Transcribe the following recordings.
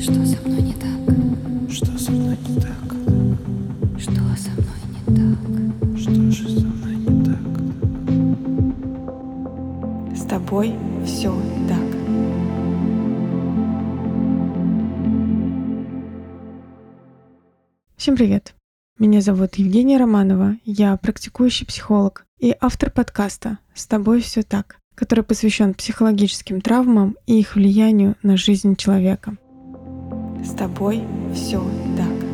Что со мной не так? Что со мной не так? Что со мной не так? Что же со мной не так? С тобой все так. Всем привет! Меня зовут Евгения Романова, я практикующий психолог и автор подкаста «С тобой все так», который посвящен психологическим травмам и их влиянию на жизнь человека. С тобой все так.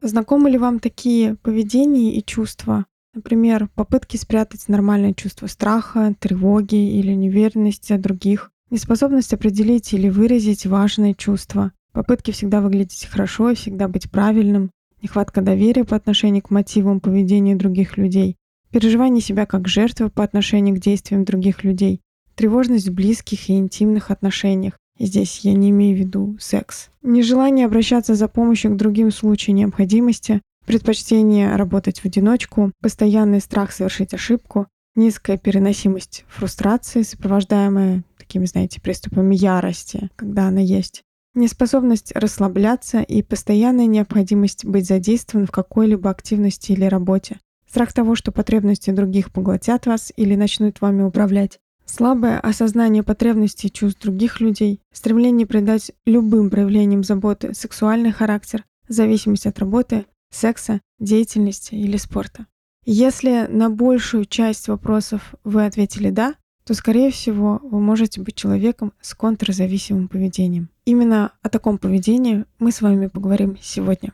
Знакомы ли вам такие поведения и чувства? Например, попытки спрятать нормальное чувство страха, тревоги или неуверенности от других, неспособность определить или выразить важные чувства, попытки всегда выглядеть хорошо и всегда быть правильным, нехватка доверия по отношению к мотивам поведения других людей, переживание себя как жертвы по отношению к действиям других людей, тревожность в близких и интимных отношениях. Здесь я не имею в виду секс. Нежелание обращаться за помощью к другим в случае необходимости, предпочтение работать в одиночку, постоянный страх совершить ошибку, низкая переносимость фрустрации, сопровождаемая такими, знаете, приступами ярости, когда она есть, неспособность расслабляться и постоянная необходимость быть задействован в какой-либо активности или работе, страх того, что потребности других поглотят вас или начнут вами управлять, слабое осознание потребностей и чувств других людей, стремление придать любым проявлениям заботы сексуальный характер, зависимость от работы, секса, деятельности или спорта. Если на большую часть вопросов вы ответили «да», то, скорее всего, вы можете быть человеком с контрзависимым поведением. Именно о таком поведении мы с вами поговорим сегодня.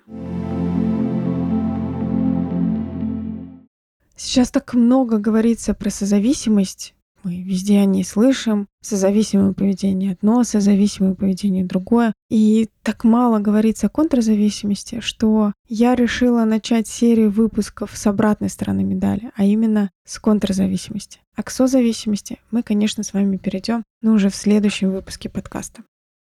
Сейчас так много говорится про созависимость. Мы везде о ней слышим. Созависимое поведение одно, созависимое поведение другое. И так мало говорится о контрзависимости, что я решила начать серию выпусков с обратной стороны медали, а именно с контрзависимости. А к созависимости мы, конечно, с вами перейдем, но уже в следующем выпуске подкаста.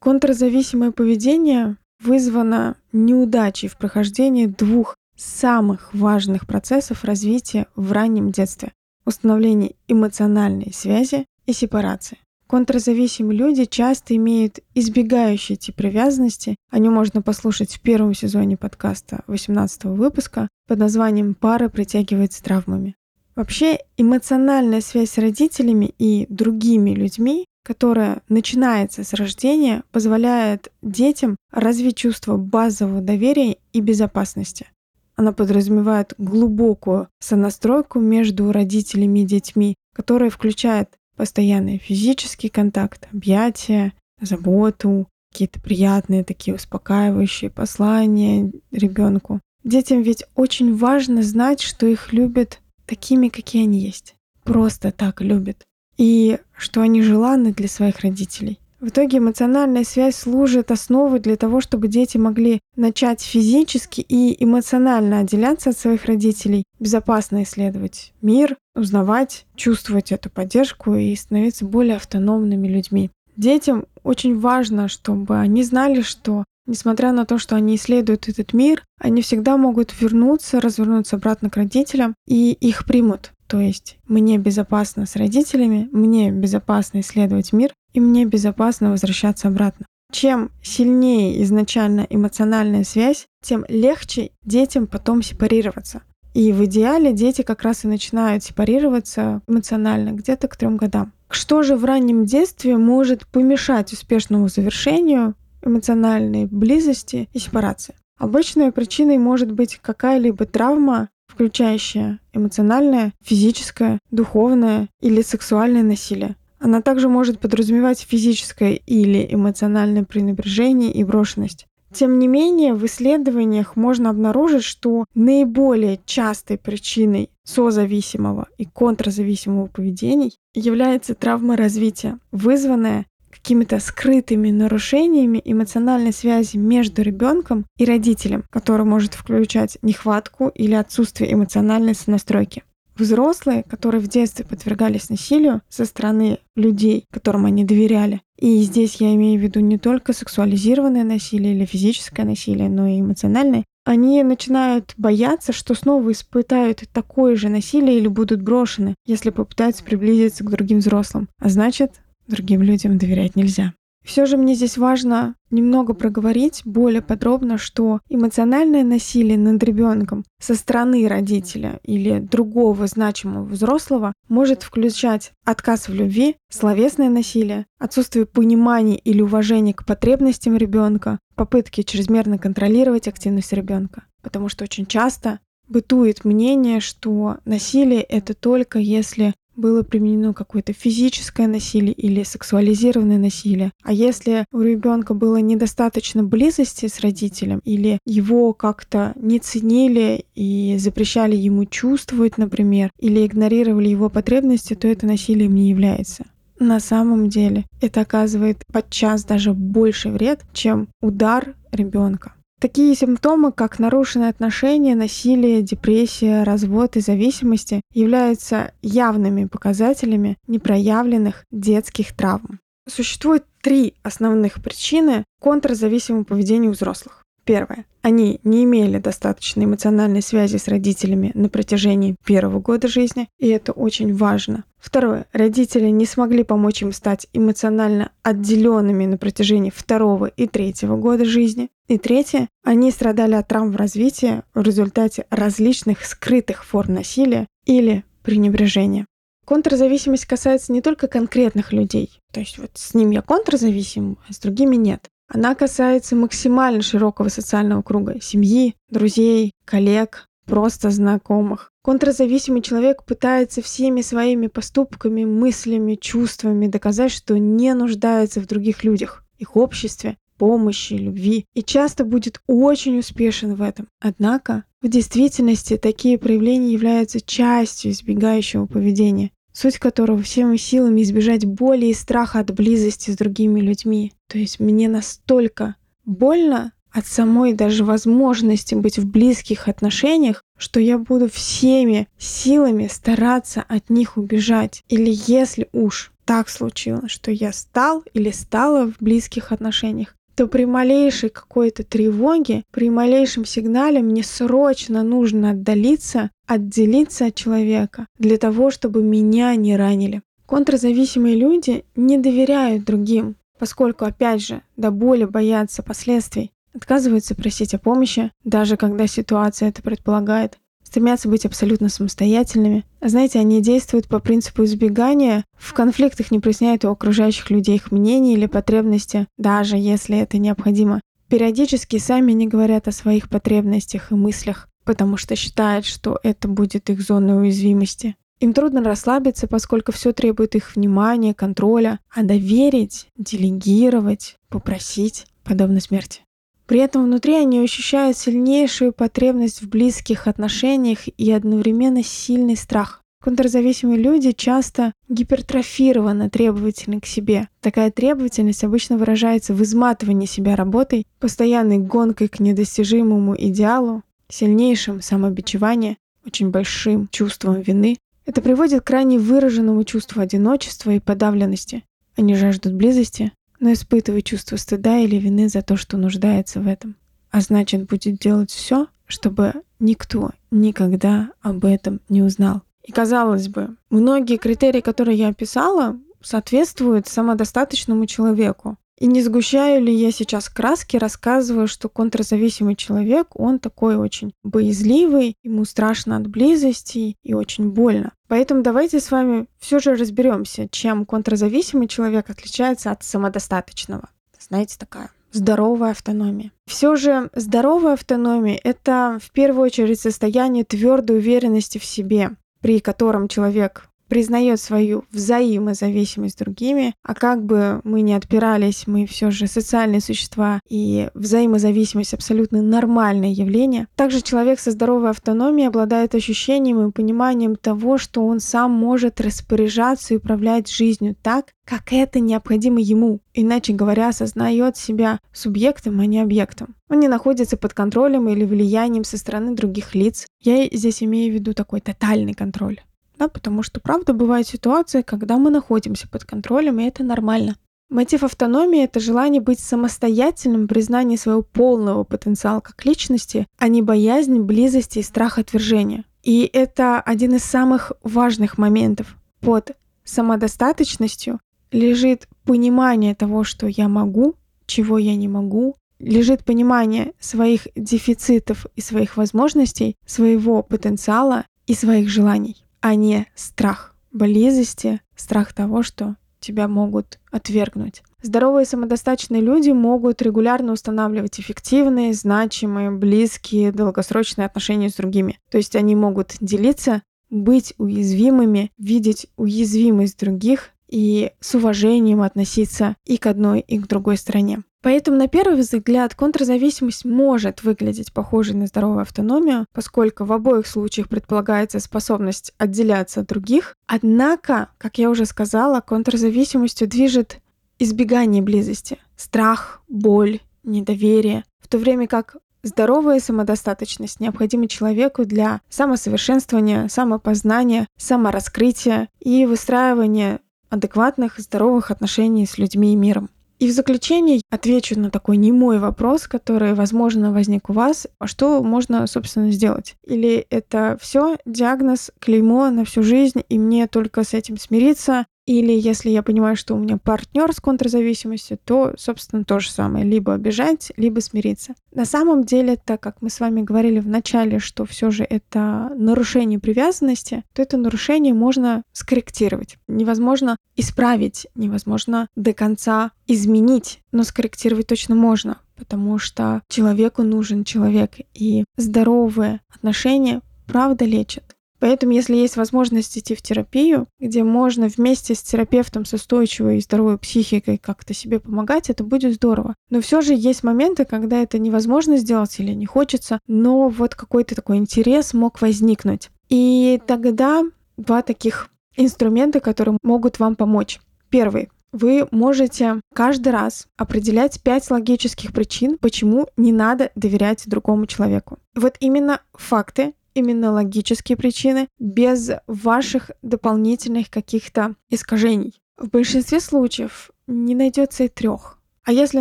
Контрзависимое поведение вызвано неудачей в прохождении двух самых важных процессов развития в раннем детстве – установление эмоциональной связи и сепарации. Контрзависимые люди часто имеют избегающий тип привязанности. О нем можно послушать в первом сезоне подкаста 18 выпуска под названием «Пара притягивается травмами». Вообще эмоциональная связь с родителями и другими людьми, которая начинается с рождения, позволяет детям развить чувство базового доверия и безопасности. Она подразумевает глубокую сонастройку между родителями и детьми, которая включает постоянный физический контакт, объятия, заботу, какие-то приятные такие успокаивающие послания ребенку. Детям ведь очень важно знать, что их любят такими, какие они есть. Просто так любят. И что они желанны для своих родителей. В итоге эмоциональная связь служит основой для того, чтобы дети могли начать физически и эмоционально отделяться от своих родителей, безопасно исследовать мир, узнавать, чувствовать эту поддержку и становиться более автономными людьми. Детям очень важно, чтобы они знали, что Несмотря на то, что они исследуют этот мир, они всегда могут вернуться, развернуться обратно к родителям, и их примут. То есть мне безопасно с родителями, мне безопасно исследовать мир, и мне безопасно возвращаться обратно. Чем сильнее изначально эмоциональная связь, тем легче детям потом сепарироваться. И в идеале дети как раз и начинают сепарироваться эмоционально где-то к трем годам. Что же в раннем детстве может помешать успешному завершению эмоциональной близости и сепарации? Обычной причиной может быть какая-либо травма, включающая эмоциональное, физическое, духовное или сексуальное насилие. Она также может подразумевать физическое или эмоциональное пренебрежение и брошенность. Тем не менее, в исследованиях можно обнаружить, что наиболее частой причиной созависимого и контрзависимого поведений является травма развития, вызванная какими-то скрытыми нарушениями эмоциональной связи между ребенком и родителем, который может включать нехватку или отсутствие эмоциональной сонастройки. Взрослые, которые в детстве подвергались насилию со стороны людей, которым они доверяли, и здесь я имею в виду не только сексуализированное насилие или физическое насилие, но и эмоциональное, они начинают бояться, что снова испытают такое же насилие или будут брошены, если попытаются приблизиться к другим взрослым. А значит, другим людям доверять нельзя. Все же мне здесь важно немного проговорить более подробно, что эмоциональное насилие над ребенком со стороны родителя или другого значимого взрослого может включать отказ в любви, словесное насилие, отсутствие понимания или уважения к потребностям ребенка, попытки чрезмерно контролировать активность ребенка. Потому что очень часто бытует мнение, что насилие это только если было применено какое-то физическое насилие или сексуализированное насилие. А если у ребенка было недостаточно близости с родителем или его как-то не ценили и запрещали ему чувствовать, например, или игнорировали его потребности, то это насилием не является. На самом деле это оказывает подчас даже больше вред, чем удар ребенка. Такие симптомы, как нарушенные отношения, насилие, депрессия, развод и зависимости, являются явными показателями непроявленных детских травм. Существует три основных причины контрзависимого поведения у взрослых. Первое. Они не имели достаточной эмоциональной связи с родителями на протяжении первого года жизни, и это очень важно. Второе. Родители не смогли помочь им стать эмоционально отделенными на протяжении второго и третьего года жизни. И третье. Они страдали от травм в развитии в результате различных скрытых форм насилия или пренебрежения. Контрзависимость касается не только конкретных людей. То есть вот с ним я контрзависим, а с другими нет. Она касается максимально широкого социального круга – семьи, друзей, коллег, просто знакомых. Контрзависимый человек пытается всеми своими поступками, мыслями, чувствами доказать, что не нуждается в других людях, их обществе, помощи, любви, и часто будет очень успешен в этом. Однако, в действительности такие проявления являются частью избегающего поведения суть которого всеми силами избежать боли и страха от близости с другими людьми. То есть мне настолько больно от самой даже возможности быть в близких отношениях, что я буду всеми силами стараться от них убежать. Или если уж так случилось, что я стал или стала в близких отношениях, то при малейшей какой-то тревоге, при малейшем сигнале мне срочно нужно отдалиться, отделиться от человека для того, чтобы меня не ранили. Контрзависимые люди не доверяют другим, поскольку, опять же, до боли боятся последствий, отказываются просить о помощи, даже когда ситуация это предполагает, стремятся быть абсолютно самостоятельными. А знаете, они действуют по принципу избегания. В конфликтах не проясняют у окружающих людей их мнения или потребности, даже если это необходимо. Периодически сами не говорят о своих потребностях и мыслях, потому что считают, что это будет их зоной уязвимости. Им трудно расслабиться, поскольку все требует их внимания, контроля, а доверить, делегировать, попросить подобно смерти. При этом внутри они ощущают сильнейшую потребность в близких отношениях и одновременно сильный страх. Контрзависимые люди часто гипертрофированно требовательны к себе. Такая требовательность обычно выражается в изматывании себя работой, постоянной гонкой к недостижимому идеалу, сильнейшим самобичеванием, очень большим чувством вины. Это приводит к крайне выраженному чувству одиночества и подавленности. Они жаждут близости, но испытывает чувство стыда или вины за то, что нуждается в этом. А значит, будет делать все, чтобы никто никогда об этом не узнал. И казалось бы, многие критерии, которые я описала, соответствуют самодостаточному человеку. И не сгущаю ли я сейчас краски, рассказываю, что контрзависимый человек, он такой очень боязливый, ему страшно от близости и очень больно. Поэтому давайте с вами все же разберемся, чем контрзависимый человек отличается от самодостаточного. Знаете, такая здоровая автономия. Все же здоровая автономия — это в первую очередь состояние твердой уверенности в себе, при котором человек признает свою взаимозависимость с другими, а как бы мы ни отпирались, мы все же социальные существа, и взаимозависимость абсолютно нормальное явление. Также человек со здоровой автономией обладает ощущением и пониманием того, что он сам может распоряжаться и управлять жизнью так, как это необходимо ему. Иначе говоря, осознает себя субъектом, а не объектом. Он не находится под контролем или влиянием со стороны других лиц. Я здесь имею в виду такой тотальный контроль да, потому что, правда, бывают ситуации, когда мы находимся под контролем, и это нормально. Мотив автономии — это желание быть самостоятельным, признание своего полного потенциала как личности, а не боязнь близости и страх отвержения. И это один из самых важных моментов. Под самодостаточностью лежит понимание того, что я могу, чего я не могу, лежит понимание своих дефицитов и своих возможностей, своего потенциала и своих желаний, а не страх близости, страх того, что тебя могут отвергнуть. Здоровые самодостаточные люди могут регулярно устанавливать эффективные, значимые, близкие, долгосрочные отношения с другими. То есть они могут делиться, быть уязвимыми, видеть уязвимость других и с уважением относиться и к одной, и к другой стороне. Поэтому на первый взгляд контрзависимость может выглядеть похожей на здоровую автономию, поскольку в обоих случаях предполагается способность отделяться от других. Однако, как я уже сказала, контрзависимостью движет избегание близости, страх, боль, недоверие, в то время как Здоровая самодостаточность необходима человеку для самосовершенствования, самопознания, самораскрытия и выстраивания адекватных, здоровых отношений с людьми и миром. И в заключение отвечу на такой немой вопрос, который, возможно, возник у вас. А что можно, собственно, сделать? Или это все диагноз, клеймо на всю жизнь, и мне только с этим смириться, или если я понимаю, что у меня партнер с контрзависимостью, то, собственно, то же самое. Либо бежать, либо смириться. На самом деле, так как мы с вами говорили в начале, что все же это нарушение привязанности, то это нарушение можно скорректировать. Невозможно исправить, невозможно до конца изменить, но скорректировать точно можно, потому что человеку нужен человек, и здоровые отношения правда лечат. Поэтому, если есть возможность идти в терапию, где можно вместе с терапевтом с устойчивой и здоровой психикой как-то себе помогать, это будет здорово. Но все же есть моменты, когда это невозможно сделать или не хочется, но вот какой-то такой интерес мог возникнуть. И тогда два таких инструмента, которые могут вам помочь. Первый вы можете каждый раз определять пять логических причин, почему не надо доверять другому человеку. Вот именно факты именно логические причины, без ваших дополнительных каких-то искажений. В большинстве случаев не найдется и трех. А если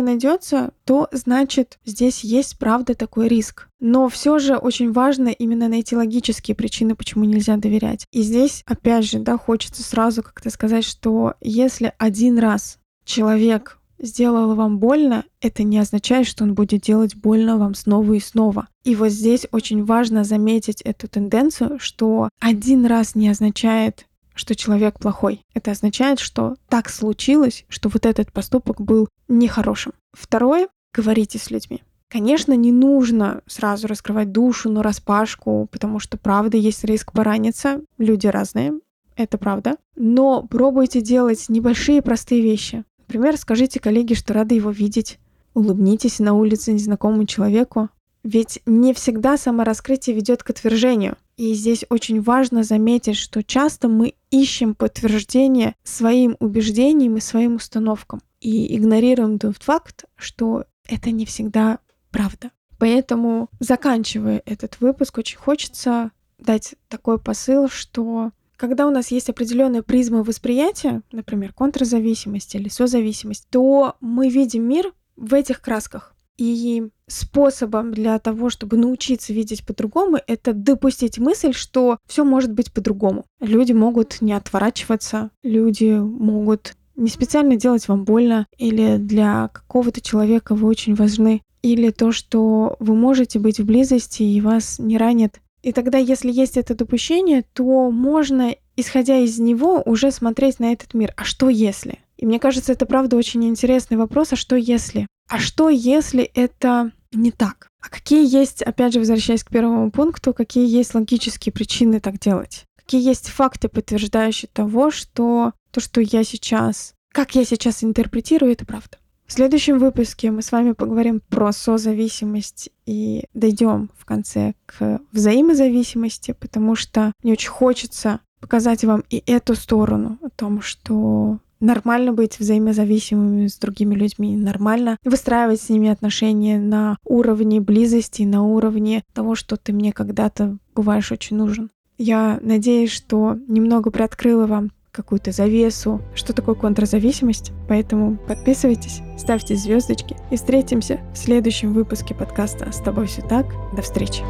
найдется, то значит здесь есть правда такой риск. Но все же очень важно именно найти логические причины, почему нельзя доверять. И здесь, опять же, да, хочется сразу как-то сказать, что если один раз человек сделал вам больно, это не означает, что он будет делать больно вам снова и снова. И вот здесь очень важно заметить эту тенденцию, что один раз не означает, что человек плохой. Это означает, что так случилось, что вот этот поступок был нехорошим. Второе, говорите с людьми. Конечно, не нужно сразу раскрывать душу на распашку, потому что, правда, есть риск пораниться. Люди разные, это правда. Но пробуйте делать небольшие простые вещи. Например, скажите коллеге, что рады его видеть. Улыбнитесь на улице незнакомому человеку. Ведь не всегда самораскрытие ведет к отвержению. И здесь очень важно заметить, что часто мы ищем подтверждение своим убеждениям и своим установкам. И игнорируем тот факт, что это не всегда правда. Поэтому, заканчивая этот выпуск, очень хочется дать такой посыл, что когда у нас есть определенная призма восприятия, например, контрзависимость или созависимость, то мы видим мир в этих красках. И способом для того, чтобы научиться видеть по-другому, это допустить мысль, что все может быть по-другому. Люди могут не отворачиваться, люди могут не специально делать вам больно, или для какого-то человека вы очень важны, или то, что вы можете быть в близости и вас не ранит и тогда, если есть это допущение, то можно, исходя из него, уже смотреть на этот мир. А что если? И мне кажется, это правда очень интересный вопрос, а что если? А что если это не так? А какие есть, опять же, возвращаясь к первому пункту, какие есть логические причины так делать? Какие есть факты, подтверждающие того, что то, что я сейчас, как я сейчас интерпретирую, это правда? В следующем выпуске мы с вами поговорим про созависимость и дойдем в конце к взаимозависимости, потому что мне очень хочется показать вам и эту сторону о том, что нормально быть взаимозависимыми с другими людьми, нормально выстраивать с ними отношения на уровне близости, на уровне того, что ты мне когда-то бываешь очень нужен. Я надеюсь, что немного приоткрыла вам какую-то завесу, что такое контрзависимость. Поэтому подписывайтесь, ставьте звездочки и встретимся в следующем выпуске подкаста «С тобой все так». До встречи!